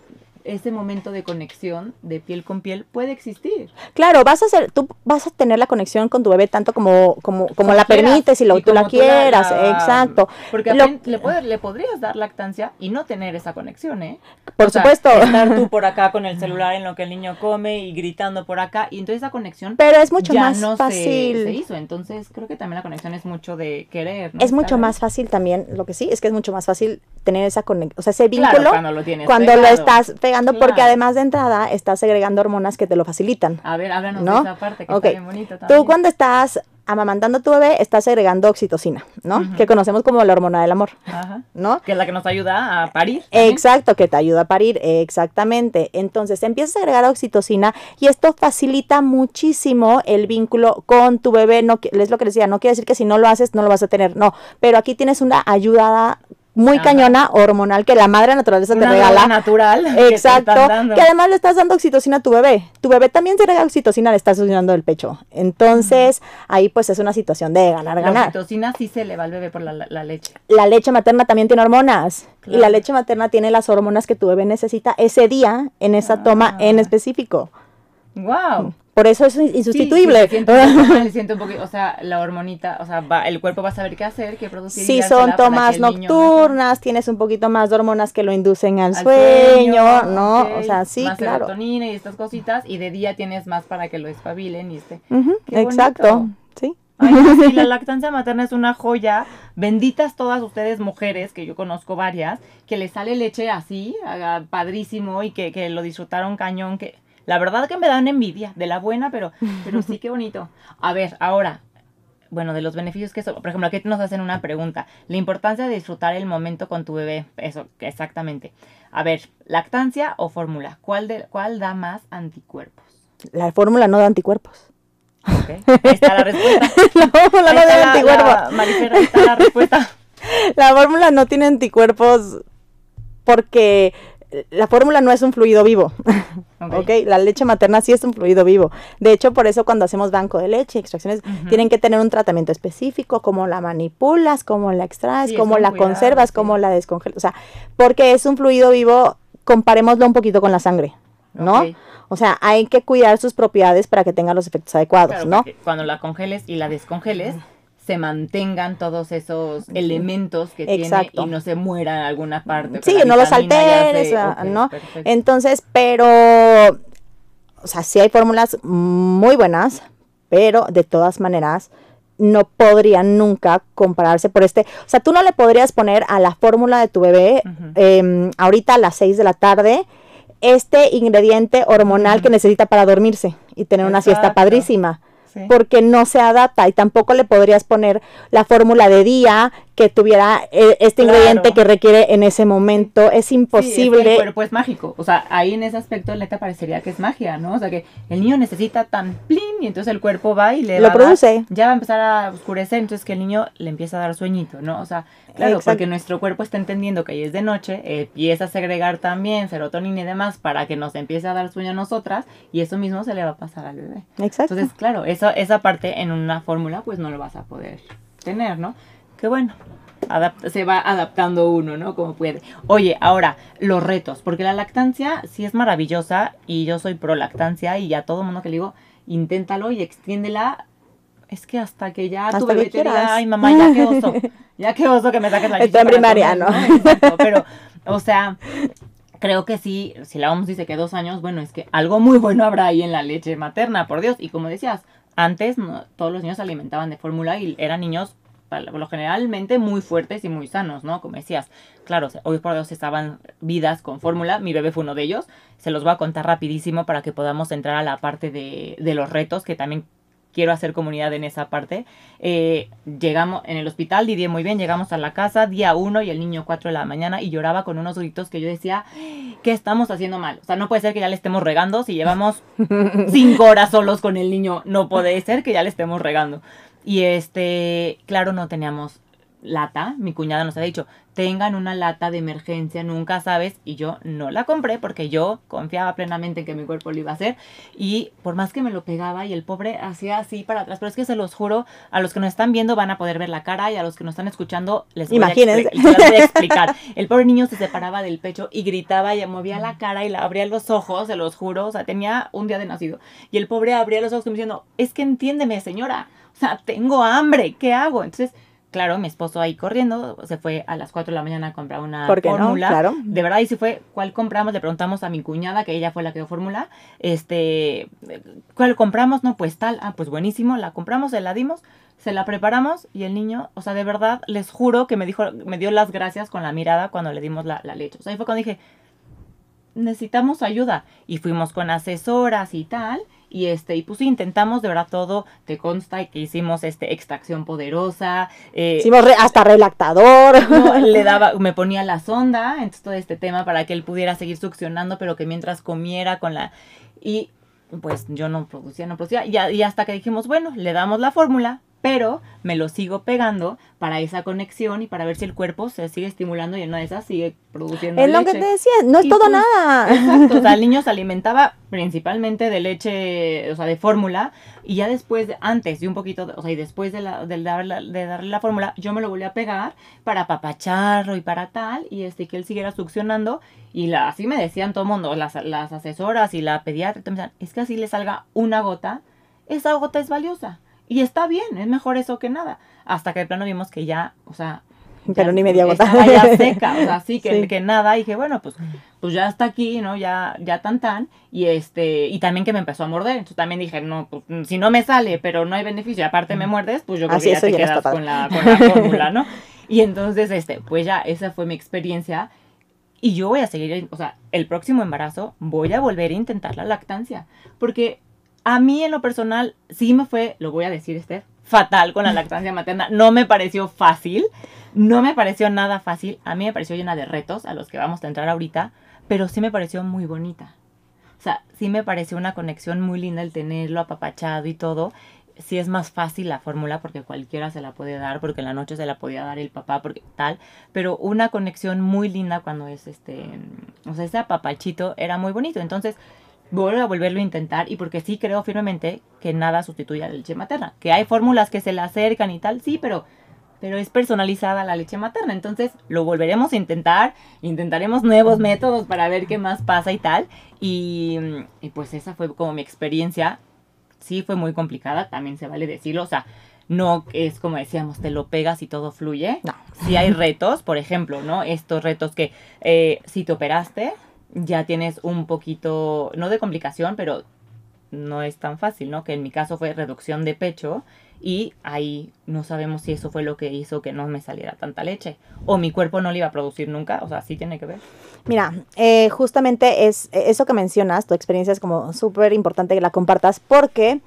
S1: ese momento de conexión de piel con piel puede existir.
S2: Claro, vas a hacer, tú vas a tener la conexión con tu bebé tanto como, como, como la permites y, lo, tú la quieras, exacto.
S1: Porque le, le podrías dar lactancia y no tener esa conexión, ¿eh?
S2: Por supuesto.
S1: estar tú por acá con el celular en lo que el niño come y gritando por acá, y entonces esa conexión
S2: Pero es mucho más fácil.
S1: Se, hizo, entonces creo que también la conexión es mucho de querer.
S2: Es mucho más fácil también, lo que sí, es que es mucho más fácil tener esa conexión, o sea, ese vínculo
S1: cuando lo tienes
S2: cuando lo estás porque además de entrada estás segregando hormonas que te lo facilitan.
S1: A ver, háblanos de esa parte que está bien bonito
S2: también. Tú cuando estás amamantando a tu bebé, estás segregando oxitocina, ¿no? Que conocemos como la hormona del amor, Ajá. ¿no?
S1: Que es la que nos ayuda a parir.
S2: Exacto, que te ayuda a parir, exactamente. Entonces, empiezas a agregar oxitocina y esto facilita muchísimo el vínculo con tu bebé. No, es lo que decía, no quiere decir que si no lo haces, no lo vas a tener, no. Pero aquí tienes una ayuda muy cañona hormonal que la madre naturaleza te regala.
S1: natural.
S2: Exacto. Que, además le estás dando oxitocina a tu bebé. Tu bebé también se regala oxitocina, le estás succionando el pecho. Entonces, ahí pues es una situación de ganar, ganar. La
S1: oxitocina sí se le va al bebé por la, leche.
S2: La leche materna también tiene hormonas. Y la leche materna tiene las hormonas que tu bebé necesita ese día, en esa toma en ah. específico.
S1: Wow.
S2: Por eso es insustituible.
S1: siento, un poquito, o sea, la hormonita, o sea, va, el cuerpo va a saber qué hacer, qué producir.
S2: Si son tomas nocturnas, tienes un poquito más de hormonas que lo inducen al, sueño, ¿no? O sea, sí,
S1: más
S2: claro.
S1: serotonina y estas cositas, y de día tienes más para que lo espabilen y esté.
S2: exacto, sí.
S1: sí, la lactancia materna es una joya. Benditas todas ustedes mujeres, que yo conozco varias, que les sale leche así, padrísimo, y que, que lo disfrutaron cañón, que la verdad que me dan envidia, de la buena, pero, pero sí, qué bonito. A ver, ahora, bueno, de los beneficios que eso, por ejemplo, aquí nos hacen una pregunta. La importancia de disfrutar el momento con tu bebé, eso, exactamente. A ver, lactancia o fórmula, ¿cuál, de, ¿cuál da más anticuerpos?
S2: La fórmula no da anticuerpos.
S1: Ok, ahí está la respuesta.
S2: la fórmula no da anticuerpos.
S1: La, ahí está la respuesta.
S2: La fórmula no tiene anticuerpos porque la fórmula no es un fluido vivo. Okay. La leche materna sí es un fluido vivo. De hecho, por eso cuando hacemos banco de leche, extracciones, tienen que tener un tratamiento específico, como la manipulas, como la extraes, como la conservas, como la descongelas. O sea, porque es un fluido vivo, comparémoslo un poquito con la sangre, ¿no? O sea, hay que cuidar sus propiedades para que tenga los efectos adecuados, ¿no?
S1: Cuando la congeles y la descongeles, se mantengan todos esos elementos que tiene y no se muera en alguna parte.
S2: Sí, no los alteres, ¿no? Entonces, pero, o sea, sí hay fórmulas muy buenas, pero de todas maneras no podrían nunca compararse por este. O sea, tú no le podrías poner a la fórmula de tu bebé em, ahorita a las 6 de la tarde este ingrediente hormonal que necesita para dormirse y tener una siesta padrísima porque no se adapta y tampoco le podrías poner la fórmula de día que tuviera eh, este ingrediente que requiere en ese momento. Es imposible. Sí,
S1: el cuerpo es mágico. O sea, ahí en ese aspecto neta parecería que es magia, ¿no? O sea, que el niño necesita tan plin y entonces el cuerpo va y le
S2: lo produce.
S1: ya va a empezar a oscurecer, entonces que el niño le empieza a dar sueñito, ¿no? O sea, claro, porque nuestro cuerpo está entendiendo que ahí es de noche, empieza a segregar también serotonina y demás para que nos empiece a dar sueño a nosotras y eso mismo se le va a pasar al bebé.
S2: Exacto.
S1: Entonces, claro, eso, esa parte en una fórmula pues no lo vas a poder tener, ¿no? Qué bueno. se va adaptando uno, ¿no? Como puede. Oye, ahora, los retos, porque la lactancia sí es maravillosa y yo soy pro lactancia y a todo mundo que le digo, inténtalo y extiéndela. Es que hasta que ya tu bebé te diga, ay mamá, ya qué oso, ya qué oso que me saques la
S2: chicha. Está en primaria, ¿no?
S1: Pero, o sea, creo que sí, si la OMS dice que dos años, bueno, es que algo muy bueno habrá ahí en la leche materna, por Dios. Y como decías, antes todos los niños se alimentaban de fórmula y eran niños por lo generalmente muy fuertes y muy sanos, ¿no? Como decías, claro, hoy por Dios estaban vidas con fórmula, mi bebé fue uno de ellos, se los voy a contar rapidísimo para que podamos entrar a la parte de, de los retos que también quiero hacer comunidad en esa parte. Eh, llegamos en el hospital, Didier muy bien, llegamos a la casa, día uno y el niño 4 de la mañana y lloraba con unos gritos que yo decía, ¿qué estamos haciendo mal? O sea, no puede ser que ya le estemos regando si llevamos cinco horas solos con el niño, no puede ser que ya le estemos regando. Y este, claro, no teníamos lata, mi cuñada nos ha dicho, tengan una lata de emergencia, nunca sabes, y yo no la compré porque yo confiaba plenamente en que mi cuerpo lo iba a hacer, y por más que me lo pegaba y el pobre hacía así para atrás, pero es que se los juro, a los que nos están viendo van a poder ver la cara y a los que nos están escuchando les voy, A, explicar. El pobre niño se separaba del pecho y gritaba y movía la cara y le abría los ojos, se los juro, o sea, tenía un día de nacido, y el pobre abría los ojos diciendo, es que entiéndeme señora, o sea, tengo hambre, ¿qué hago? Entonces, claro, mi esposo ahí corriendo, se fue a las 4 de la mañana a comprar una fórmula. claro. De verdad, y si fue, ¿cuál compramos? Le preguntamos a mi cuñada, que ella fue la que dio fórmula, este, ¿cuál compramos? No, pues tal, ah, pues buenísimo, la compramos, se la dimos, se la preparamos y el niño, o sea, de verdad, les juro que me dijo, me dio las gracias con la mirada cuando le dimos la, la leche. O sea, ahí fue cuando dije, necesitamos ayuda. Y fuimos con asesoras y tal, y este y pues intentamos de verdad todo te consta que hicimos este extracción poderosa
S2: eh, hicimos hasta relactador
S1: le daba me ponía la sonda entonces todo este tema para que él pudiera seguir succionando pero que mientras comiera con la y pues yo no producía no producía y, y hasta que dijimos bueno le damos la fórmula pero me lo sigo pegando para esa conexión y para ver si el cuerpo se sigue estimulando y en una de esas sigue produciendo
S2: es lo que te decía, no es todo pues, nada.
S1: Exacto, o sea, el niño se alimentaba principalmente de leche, o sea, de fórmula, y ya después, antes y un poquito, o sea, y después de, la, de, de darle la fórmula, yo me lo volví a pegar para papacharlo y para tal, y este, que él siguiera succionando, y la, así me decían todo el mundo, las, las asesoras y la pediatra, me decían, es que así le salga una gota, esa gota es valiosa. Y está bien, es mejor eso que nada. Hasta que de plano vimos que ya, o sea,
S2: pero ni media gota.
S1: ya seca, o sea, sí, que, que nada. Y dije, bueno, pues, pues ya está aquí, ¿no? Ya, ya tan tan. Y este, y también que me empezó a morder. Entonces también dije, no, pues si no me sale, pero no hay beneficio, aparte me muerdes, pues yo creo que ya te quedas con la, con la fórmula, ¿no? Y entonces, este, pues ya, esa fue mi experiencia. Y yo voy a seguir, o sea, el próximo embarazo voy a volver a intentar la lactancia. Porque a mí en lo personal sí me fue, lo voy a decir Esther, fatal con la lactancia materna. No me pareció fácil, no me pareció nada fácil. A mí me pareció llena de retos a los que vamos a entrar ahorita, pero sí me pareció muy bonita. O sea, sí me pareció una conexión muy linda el tenerlo apapachado y todo. Sí es más fácil la fórmula porque cualquiera se la puede dar, porque en la noche se la podía dar el papá, porque tal. Pero una conexión muy linda cuando es este, o sea, ese apapachito era muy bonito. Entonces, voy a volverlo a intentar y porque sí creo firmemente que nada sustituye a la leche materna. Que hay fórmulas que se le acercan y tal, sí, pero, pero es personalizada la leche materna. Entonces lo volveremos a intentar, intentaremos nuevos métodos para ver qué más pasa y tal. Y, y pues esa fue como mi experiencia. Sí fue muy complicada, también se vale decirlo. O sea, no es como decíamos, te lo pegas y todo fluye. No. Sí hay retos, por ejemplo, ¿no? Estos retos que eh, si te operaste, ya tienes un poquito, no de complicación, pero no es tan fácil, ¿no? Que en mi caso fue reducción de pecho y ahí no sabemos si eso fue lo que hizo que no me saliera tanta leche o mi cuerpo no le iba a producir nunca, o sea, sí tiene que ver.
S2: Mira, eh, justamente es eso que mencionas, tu experiencia es como súper importante que la compartas porque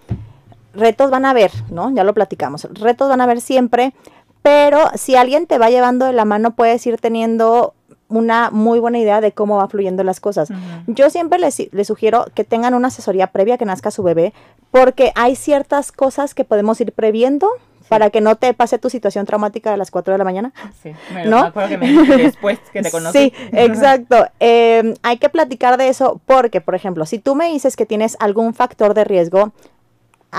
S2: retos van a haber, ¿no? Ya lo platicamos, retos van a haber siempre, pero si alguien te va llevando de la mano puedes ir teniendo una muy buena idea de cómo va fluyendo las cosas. Yo siempre les, les, sugiero que tengan una asesoría previa que nazca su bebé, porque hay ciertas cosas que podemos ir previendo para que no te pase tu situación traumática de las 4 de la mañana. Sí,
S1: me, ¿no? acuerdo que me después que te conocí.
S2: Sí, exacto. Em, hay que platicar de eso porque, por ejemplo, si tú me dices que tienes algún factor de riesgo,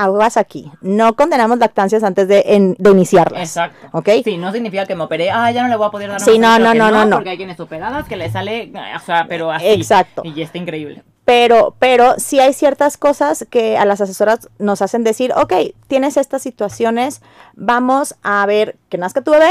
S2: aguas aquí. No condenamos lactancias antes de, en, de iniciarlas.
S1: Exacto.
S2: ¿Ok?
S1: Sí, no significa que me operé, ah, ya no le voy a poder dar
S2: Sí, no, no, no, no, no.
S1: Porque hay quienes operadas que le sale, o sea, pero así.
S2: Exacto.
S1: Y está increíble.
S2: Pero, pero sí hay ciertas cosas que a las asesoras nos hacen decir, ok, tienes estas situaciones, vamos a ver que nazca tu bebé,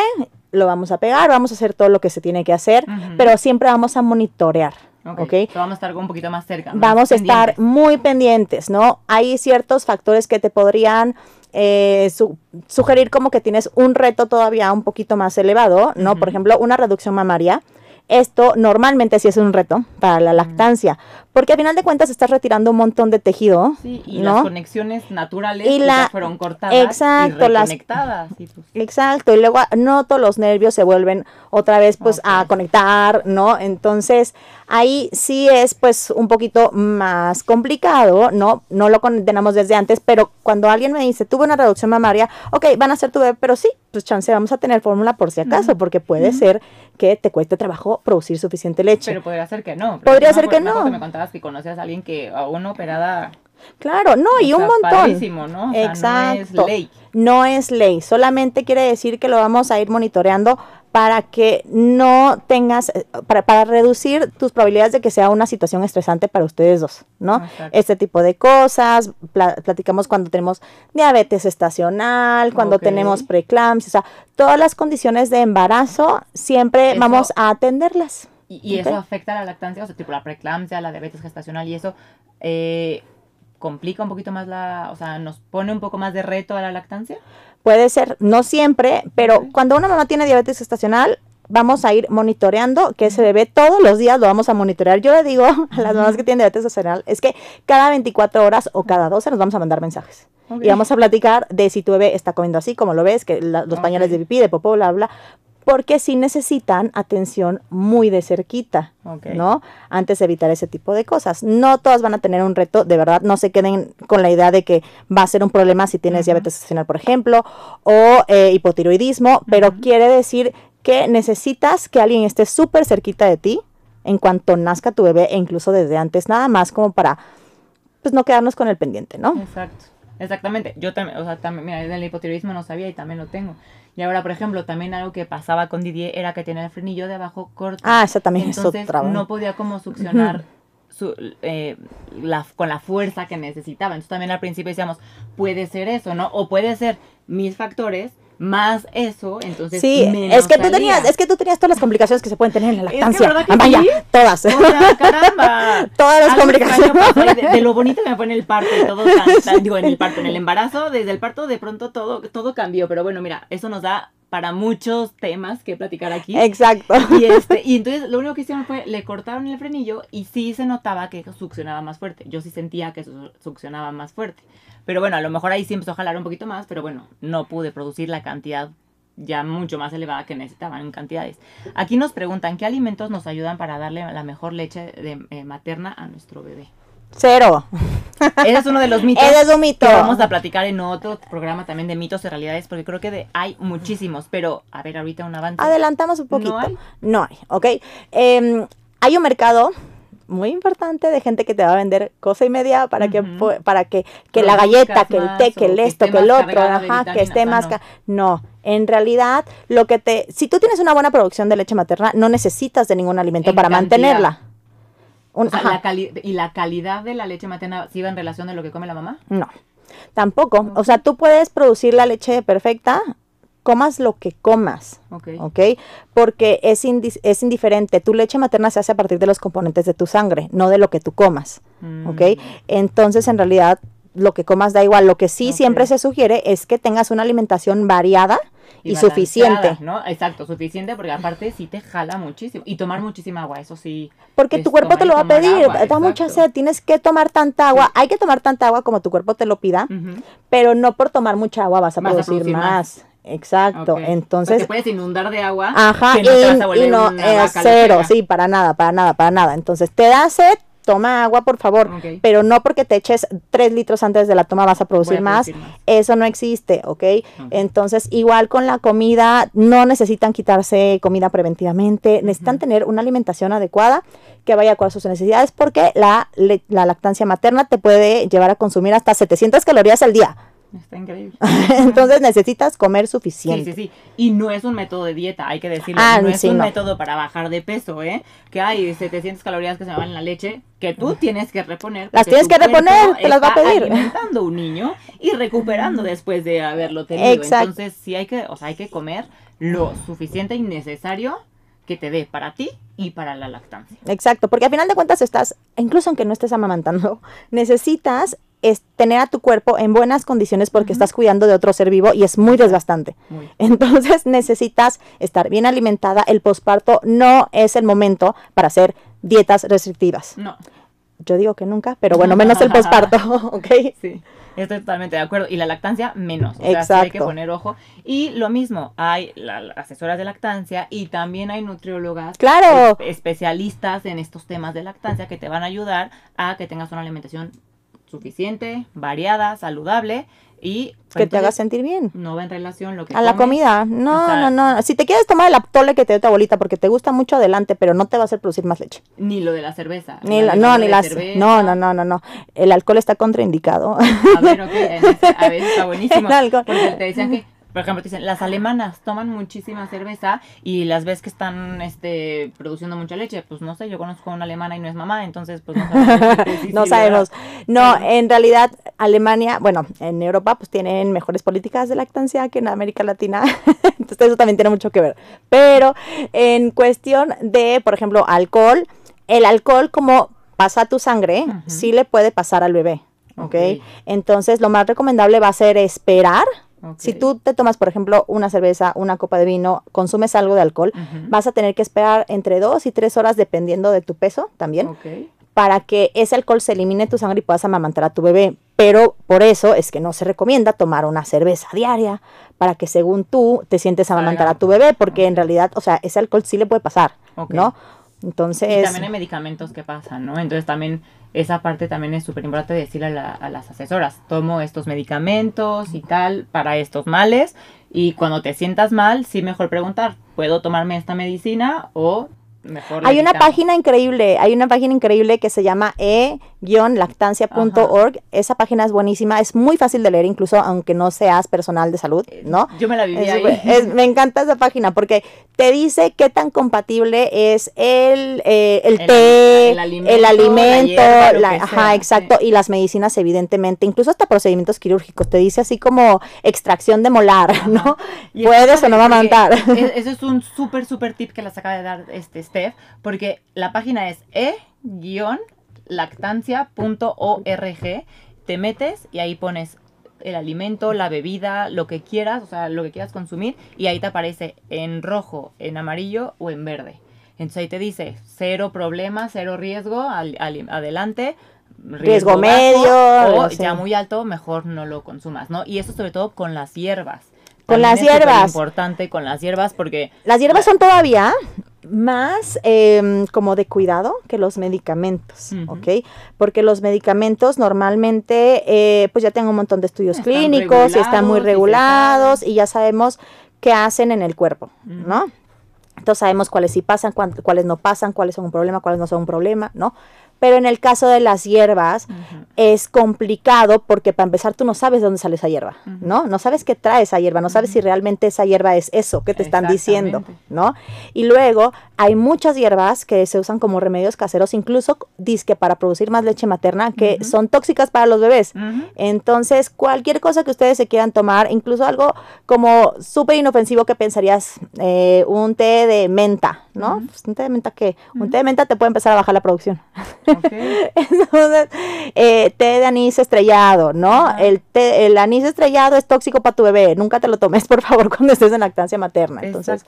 S2: lo vamos a pegar, vamos a hacer todo lo que se tiene que hacer, pero siempre vamos a monitorear,
S1: Ok.
S2: ¿ok?
S1: So, Vamos a estar un poquito más cerca. más
S2: Vamos a estar muy pendientes, ¿no? Hay ciertos factores que te podrían eh, su- sugerir como que tienes un reto todavía un poquito más elevado, ¿no? Por ejemplo, una reducción mamaria. Esto normalmente sí es un reto para la lactancia, porque a final de cuentas estás retirando un montón de tejido,
S1: Sí, y
S2: ¿no?
S1: las conexiones naturales
S2: Y
S1: pues, ya fueron cortadas
S2: exacto,
S1: y
S2: las-
S1: y pues,
S2: Exacto, y luego no todos los nervios se vuelven otra vez pues a conectar, ¿no? Entonces ahí sí es pues un poquito más complicado, ¿no? No lo condenamos desde antes, pero cuando alguien me dice, tuve una reducción mamaria, ok, van a ser tu bebé, pero sí, pues chance, vamos a tener fórmula por si acaso, porque puede ser que te cueste trabajo producir suficiente leche.
S1: pero podría ser que no.
S2: Podría ser que no.
S1: me contabas que conocías a alguien que a una operada.
S2: claro, no, y
S1: o
S2: un montón.
S1: ¿no? O sea,
S2: Exacto.
S1: No es ley.
S2: No es ley, solamente quiere decir que lo vamos a ir monitoreando para que no tengas, eh, para, para reducir tus probabilidades de que sea una situación estresante para ustedes dos, ¿no?
S1: Exacto.
S2: Este tipo de cosas, pla- platicamos cuando tenemos diabetes estacional, cuando tenemos preeclampsia, o sea, todas las condiciones de embarazo siempre
S1: Eso-
S2: vamos a atenderlas.
S1: Y, eso afecta a la lactancia, o sea, tipo la preeclampsia, la diabetes gestacional y eso eh, complica un poquito más la, o sea, nos pone un poco más de reto a la lactancia.
S2: Puede ser, no siempre, pero cuando una mamá tiene diabetes gestacional, vamos a ir monitoreando que ese bebé todos los días lo vamos a monitorear. Yo le digo a las mamás que tienen diabetes gestacional, es que cada 24 horas o cada 12 nos vamos a mandar mensajes. Y vamos a platicar de si tu bebé está comiendo así, como lo ves, que la- los pañales de pipí, de popó, bla, bla, porque sí necesitan atención muy de cerquita,
S1: Ok.
S2: ¿no? Antes de evitar ese tipo de cosas. No todas van a tener un reto, de verdad, no se queden con la idea de que va a ser un problema si tienes diabetes gestacional, por ejemplo, o eh, hipotiroidismo, pero quiere decir que necesitas que alguien esté súper cerquita de ti en cuanto nazca tu bebé e incluso desde antes, nada más como para, pues no quedarnos con el pendiente, ¿no?
S1: Exacto. Exactamente. Yo también, o sea, también, mira, del hipotiroidismo no sabía y también lo tengo. Y ahora, por ejemplo, también algo que pasaba con Didier era que tenía el frenillo de abajo corto.
S2: Ah, esa también
S1: Entonces
S2: es otra.
S1: no podía como succionar su, eh, la, con la fuerza que necesitaba. Entonces también al principio decíamos, puede ser eso, ¿no? O puede ser mis factores más eso, entonces
S2: Sí,
S1: menos
S2: es que tú tenías, es que tú tenías todas las complicaciones que se pueden tener en la lactancia.
S1: ¿verdad que
S2: Amaya,
S1: sí?
S2: todas.
S1: O sea, caramba.
S2: Todas las complicaciones.
S1: De, de lo bonito que me fue en el parto y todo, tan- tan- digo, en el parto, en el embarazo, desde el parto de pronto todo, todo cambió. Pero bueno, mira, eso nos da para muchos temas que platicar aquí.
S2: Exacto.
S1: Y, este, y entonces lo único que hicieron fue, le cortaron el frenillo y sí se notaba que succionaba más fuerte. Yo sí sentía que su- succionaba más fuerte. Pero bueno, a lo mejor ahí sí empezó a jalar un poquito más, pero bueno, no pude producir la cantidad ya mucho más elevada que necesitaban en cantidades. Aquí nos preguntan, ¿qué alimentos nos ayudan para darle la mejor leche de, eh, materna a nuestro bebé?
S2: Cero.
S1: Ese es uno de los mitos
S2: Ese es un mito.
S1: que vamos a platicar en otro programa también de mitos y realidades, porque creo que de, hay muchísimos, pero a ver, ahorita un avance.
S2: Adelantamos un poquito.
S1: ¿No hay?
S2: No hay, ¿ok? Em, hay un mercado muy importante de gente que te va a vender cosa y media para que
S1: Ujú.
S2: pu- para que, que la galleta, que el té, que el
S1: que
S2: esto, que el otro, ajá, que esté más
S1: no.
S2: no, en realidad lo que te si tú tienes una buena producción de leche materna no necesitas de ningún alimento
S1: En
S2: para
S1: cantidad.
S2: mantenerla. Un-
S1: O sea,
S2: ajá,
S1: la cali- ¿Y la calidad de la leche materna sí va en relación de lo que come la mamá?
S2: no. Tampoco, o sea, tú puedes producir la leche perfecta, comas lo que comas.
S1: Ok.
S2: ¿ok? Porque es, indi- es indiferente. Tu leche materna se hace a partir de los componentes de tu sangre, no de lo que tú comas,
S1: Mm.
S2: ¿ok? Entonces, en realidad, lo que comas da igual. Lo que sí siempre se sugiere es que tengas una alimentación variada y, suficiente.
S1: ¿no? Exacto, suficiente porque aparte sí te jala muchísimo. Y tomar muchísima agua, eso sí.
S2: Porque tu cuerpo te
S1: y
S2: lo va a pedir, da mucha sed, tienes que tomar tanta agua. Hay que tomar tanta agua como tu cuerpo te lo pida, pero no por tomar mucha agua vas a
S1: Vas a
S2: producir, más. Exacto, entonces...
S1: te puedes inundar de agua.
S2: Ajá,
S1: que no te vas a
S2: y, y no, eh, cero, sí, para nada, para nada, para nada. Entonces, te da sed, toma agua, por favor, pero no porque te eches tres litros antes de la toma vas a producir,
S1: a
S2: más.
S1: producir más.
S2: Eso no existe, ¿ok? Entonces, igual con la comida, no necesitan quitarse comida preventivamente, necesitan tener una alimentación adecuada que vaya con sus necesidades, porque la, la lactancia materna te puede llevar a consumir hasta 700 calorías al día.
S1: Está increíble.
S2: Entonces, necesitas comer
S1: Sí,
S2: suficiente.
S1: sí, sí. Y no es un método de dieta, hay que decirlo.
S2: Ah,
S1: no es
S2: sí,
S1: un
S2: no.
S1: método para bajar de peso, ¿eh? Que hay 700 calorías que se me van en la leche que tú tienes que reponer.
S2: Las tienes que reponer, te las va a pedir.
S1: alimentando un niño y recuperando después de haberlo tenido.
S2: Exacto.
S1: Entonces, sí hay que, o sea, hay que comer lo suficiente y necesario que te dé para ti y para la lactancia.
S2: Exacto, porque al final de cuentas estás, incluso aunque no estés amamantando, necesitas es tener a tu cuerpo en buenas condiciones porque estás cuidando de otro ser vivo y es muy desgastante.
S1: Muy.
S2: Entonces necesitas estar bien alimentada. El posparto no es el momento para hacer dietas restrictivas.
S1: No.
S2: Yo digo que nunca, pero bueno, menos el posparto, ¿ok?
S1: Sí, estoy totalmente de acuerdo. Y la lactancia, menos. O sea, sí hay que
S2: Exacto.
S1: poner ojo. Y lo mismo, hay la- asesoras de lactancia y también hay nutriólogas.
S2: Claro.
S1: es- especialistas en estos temas de lactancia que te van a ayudar a que tengas una alimentación suficiente, variada, saludable y
S2: Que te haga sentir bien.
S1: no va en relación lo que
S2: A la comida. No,
S1: O sea-
S2: no, no. Si te quieres tomar el atole que te dio tu abuelita porque te gusta mucho, adelante, pero no te va a hacer producir más leche.
S1: Ni lo de la cerveza.
S2: Ni la- no, ni las.
S1: cerveza.
S2: No, no, no, no, no. El alcohol está contraindicado.
S1: A ver, ok, en ese- a ver, está buenísimo.
S2: El alcohol.
S1: Porque te decían que, por ejemplo, te dicen, las alemanas toman muchísima cerveza y las ves que están este, produciendo mucha leche. Pues no sé, yo conozco a una alemana y no es mamá, entonces pues no sabemos.
S2: No sabemos. No, en realidad Alemania, bueno, en Europa pues tienen mejores políticas de lactancia que en América Latina. Entonces eso también tiene mucho que ver. Pero en cuestión de, por ejemplo, alcohol, el alcohol como pasa a tu sangre, sí le puede pasar al bebé. ¿ok?
S1: Ok.
S2: Entonces lo más recomendable va a ser esperar. Si tú te tomas, por ejemplo, una cerveza, una copa de vino, consumes algo de alcohol, vas a tener que esperar entre dos y tres horas dependiendo de tu peso también para que ese alcohol se elimine de tu sangre y puedas amamantar a tu bebé. Pero por eso es que no se recomienda tomar una cerveza diaria para que según tú te sientes amamantar a tu bebé, porque en realidad, o sea, ese alcohol sí le puede pasar. ¿no?
S1: Y
S2: Entonces,
S1: también hay medicamentos que pasan, ¿no? Entonces también esa parte también es súper importante decirle a, a las asesoras, tomo estos medicamentos y tal para estos males y cuando te sientas mal, sí mejor preguntar, ¿puedo tomarme esta medicina o mejor...
S2: hay una
S1: quitamos?
S2: página increíble, hay una página increíble que se llama e-lactancia.org. Esa página es buenísima, es muy fácil de leer, incluso aunque no seas personal de salud, ¿no?
S1: Yo me la viví
S2: Es
S1: ahí.
S2: súper- es- me encanta esa página porque te dice qué tan compatible es el, eh, el,
S1: El-
S2: té,
S1: el
S2: el
S1: alimento, la hierba,
S2: ajá,
S1: sea,
S2: exacto, y las medicinas evidentemente, incluso hasta procedimientos quirúrgicos, te dice así como extracción de molar, ¿no?
S1: Y
S2: Puedes o no
S1: padre porque
S2: amamantar.
S1: es- Eso es un súper, súper tip que las acaba de dar este Porque la página es e-lactancia.org. Te metes y ahí pones el alimento, la bebida, lo que quieras, o sea, lo que quieras consumir, y ahí te aparece en rojo, en amarillo o en verde. Entonces ahí te dice cero problema, cero riesgo, al- al- adelante.
S2: Riesgo
S1: bajo,
S2: medio,
S1: o
S2: sí.
S1: ya muy alto, mejor no lo consumas, ¿no? Y eso sobre todo con las hierbas.
S2: Con las
S1: También es
S2: hierbas.
S1: importante con las hierbas porque
S2: Las hierbas son todavía más em, como de cuidado que los medicamentos. ¿ok? Porque los medicamentos normalmente, eh, pues ya tienen un montón de estudios
S1: Están
S2: clínicos y están muy
S1: regulados y
S2: ya sabemos qué hacen en el cuerpo. ¿no? Entonces sabemos cuáles sí pasan, cuáles no pasan, cuáles son un problema, cuáles no son un problema, ¿no? Pero en el caso de las hierbas, es complicado porque para empezar tú no sabes de dónde sale esa hierba. ¿no? No sabes qué trae esa hierba, no sabes si realmente esa hierba es eso que te están diciendo. ¿no? Y luego hay muchas hierbas que se usan como remedios caseros, incluso disque para producir más leche materna, que son tóxicas para los bebés. Entonces, cualquier cosa que ustedes se quieran tomar, incluso algo como súper inofensivo que pensarías, eh, un té de menta, ¿no? Pues, un té de menta que, un té de menta te puede empezar a bajar la producción. Entonces, eh, té de anís estrellado, ¿no? El, té- el anís estrellado es tóxico para tu bebé. Nunca te lo tomes, por favor, cuando estés en lactancia materna. Entonces,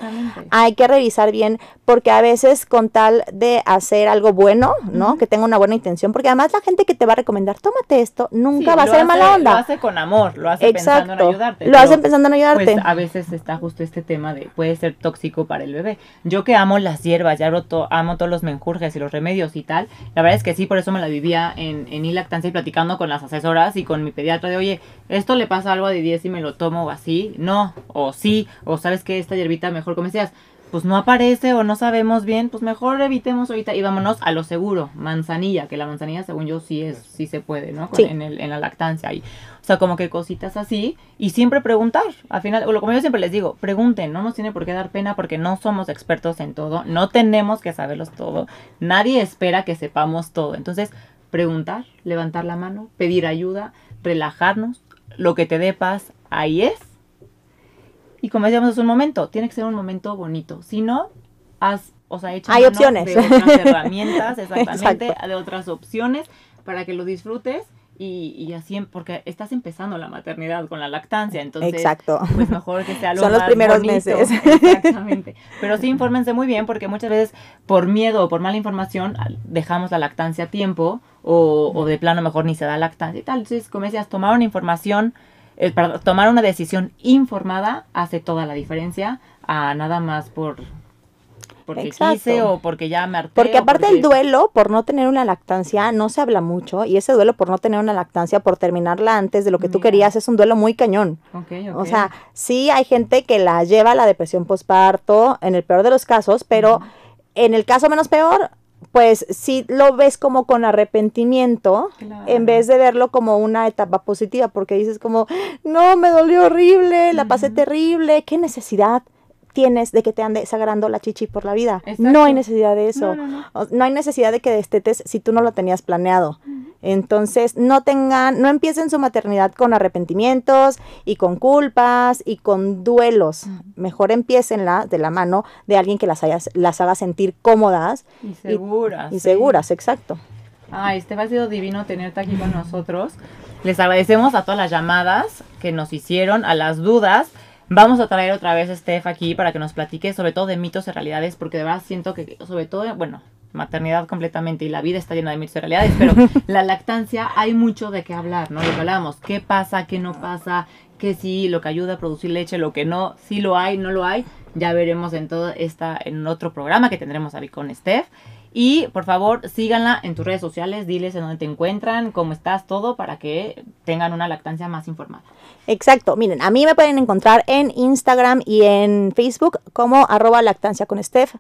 S2: hay que revisar bien, porque a veces con tal de hacer algo bueno, ¿no? Que tenga una buena intención, porque además la gente que te va a recomendar, tómate esto, nunca
S1: Sí,
S2: va a
S1: lo
S2: ser
S1: hace-
S2: mala
S1: Lo
S2: onda.
S1: hace con amor, lo hace pensando en
S2: Exacto.
S1: ayudarte.
S2: Lo
S1: pero,
S2: hacen pensando en ayudarte.
S1: Pues a veces está justo este tema de puede ser tóxico para el bebé. Yo que amo las hierbas, ya amo todos los menjurjes y los remedios y tal. La verdad es que sí, por eso me la vivía en, en lactancia y platicando con las asesoras y con mi pediatra de, oye, esto le pasa algo de 10 y me lo tomo así. No, o sí, o sabes que esta hierbita mejor como decías, pues no aparece o no sabemos bien, pues mejor evitemos ahorita y vámonos a lo seguro, manzanilla, que la manzanilla según yo sí es, sí se puede, ¿no? En, el, en la lactancia ahí. O sea, como que cositas así y siempre preguntar. Al final, como yo siempre les digo, pregunten, no nos tiene por qué dar pena porque no somos expertos en todo, no tenemos que saberlos todo, nadie espera que sepamos todo. Entonces, preguntar, levantar la mano, pedir ayuda, relajarnos, lo que te dé paz, ahí es y como decíamos hace un momento, tiene que ser un momento bonito. Si no, haz, o sea, echa
S2: Hay opciones.
S1: de otras herramientas, exactamente, de otras opciones para que lo disfrutes y, y, así, porque estás empezando la maternidad con la lactancia, entonces,
S2: Exacto.
S1: pues mejor que sea lo
S2: Son los primeros meses.
S1: Exactamente. Pero sí, infórmense muy bien, porque muchas veces por miedo o por mala información dejamos la lactancia a tiempo o, o de plano mejor ni se da lactancia y tal. Entonces, como decías, tomar una información eh, para tomar una decisión informada hace toda la diferencia a nada más por porque quise o porque ya me harté.
S2: Porque aparte el duelo por no tener una lactancia no se habla mucho y ese duelo por no tener una lactancia, por terminarla antes de lo que tú querías, es un duelo muy cañón. O sea, sí hay gente que la lleva a la depresión postparto en el peor de los casos, pero en el caso menos peor, pues si lo ves como con arrepentimiento, en vez de verlo como una etapa positiva, porque dices como, no, me dolió horrible, la pasé terrible, qué necesidad tienes de que te ande sagrando la chichi por la vida. No hay necesidad de eso. No, hay necesidad de que destetes si tú no lo tenías planeado. Entonces, no tengan, no empiecen su maternidad con arrepentimientos y con culpas y con duelos. Mejor empiecenla de la mano de alguien que las, las haga sentir cómodas.
S1: Y seguras.
S2: Y, seguras, exacto.
S1: Ay, este ha sido divino tenerte aquí con nosotros. Les agradecemos a todas las llamadas que nos hicieron, a las dudas. Vamos a traer otra vez a Steph aquí para que nos platique sobre todo de mitos y realidades, porque de verdad siento que, sobre todo, bueno, maternidad completamente y la vida está llena de mitos y realidades, pero la lactancia hay mucho de qué hablar, ¿no? Lo que hablamos, qué pasa, qué no pasa, qué sí, lo que ayuda a producir leche, lo que no, sí lo hay, no lo hay. Ya veremos en todo esta, en otro programa que tendremos ahí con Steph. Y por favor, síganla en tus redes sociales, diles en dónde te encuentran, cómo estás, todo, para que tengan una lactancia más informada.
S2: Exacto, miren, a mí me pueden encontrar en Instagram y en Facebook como arroba lactancia con Steph.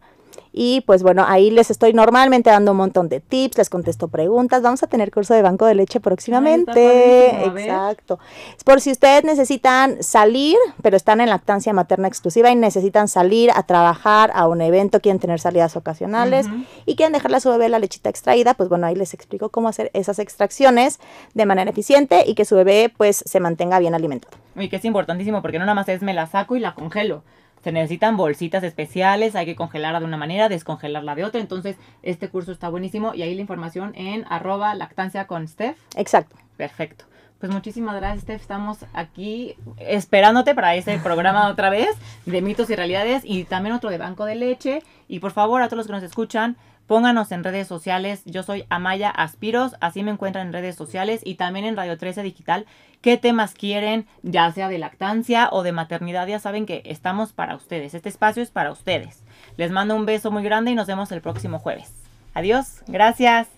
S2: Y pues bueno, ahí les estoy normalmente dando un montón de tips, les contesto preguntas. Vamos a tener curso de banco de leche próximamente. Exacto. Es por si ustedes necesitan salir, pero están en lactancia materna exclusiva y necesitan salir a trabajar a un evento, quieren tener salidas ocasionales y quieren dejarle a su bebé la lechita extraída, pues bueno, ahí les explico cómo hacer esas extracciones de manera eficiente y que su bebé pues se mantenga bien alimentado.
S1: Y que es importantísimo porque no nada más es me la saco y la congelo se necesitan bolsitas especiales, hay que congelarla de una manera, descongelarla de otra. Entonces, este curso está buenísimo y ahí la información en arroba lactancia con Steph.
S2: Exacto.
S1: Perfecto. Pues muchísimas gracias, Steph. Estamos aquí esperándote para ese programa otra vez de mitos y realidades y también otro de banco de leche. Y por favor, a todos los que nos escuchan, Pónganos en redes sociales. Yo soy Amaya Aspiros, así me encuentran en redes sociales y también en Radio 13 Digital. ¿Qué temas quieren, ya sea de lactancia o de maternidad? Ya saben que estamos para ustedes. Este espacio es para ustedes. Les mando un beso muy grande y nos vemos el próximo jueves. Adiós, gracias.